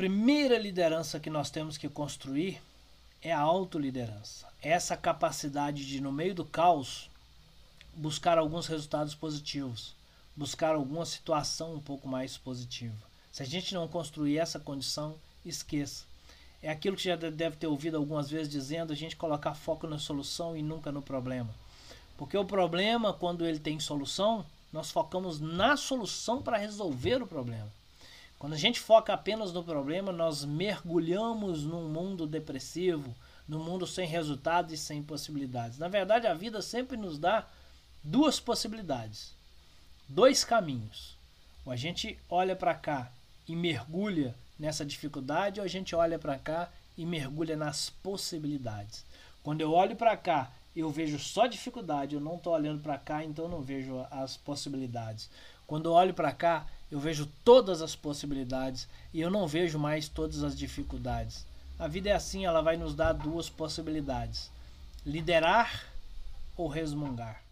primeira liderança que nós temos que construir é a autoliderança. Essa capacidade de, no meio do caos, buscar alguns resultados positivos, buscar alguma situação um pouco mais positiva. Se a gente não construir essa condição, esqueça. É aquilo que já deve ter ouvido algumas vezes dizendo a gente colocar foco na solução e nunca no problema. Porque o problema, quando ele tem solução, nós focamos na solução para resolver o problema. Quando a gente foca apenas no problema, nós mergulhamos num mundo depressivo, num mundo sem resultados e sem possibilidades. Na verdade, a vida sempre nos dá duas possibilidades, dois caminhos. Ou a gente olha para cá e mergulha nessa dificuldade, ou a gente olha para cá e mergulha nas possibilidades. Quando eu olho para cá, eu vejo só dificuldade, eu não estou olhando para cá, então não vejo as possibilidades. Quando eu olho para cá, eu vejo todas as possibilidades e eu não vejo mais todas as dificuldades. A vida é assim, ela vai nos dar duas possibilidades: liderar ou resmungar.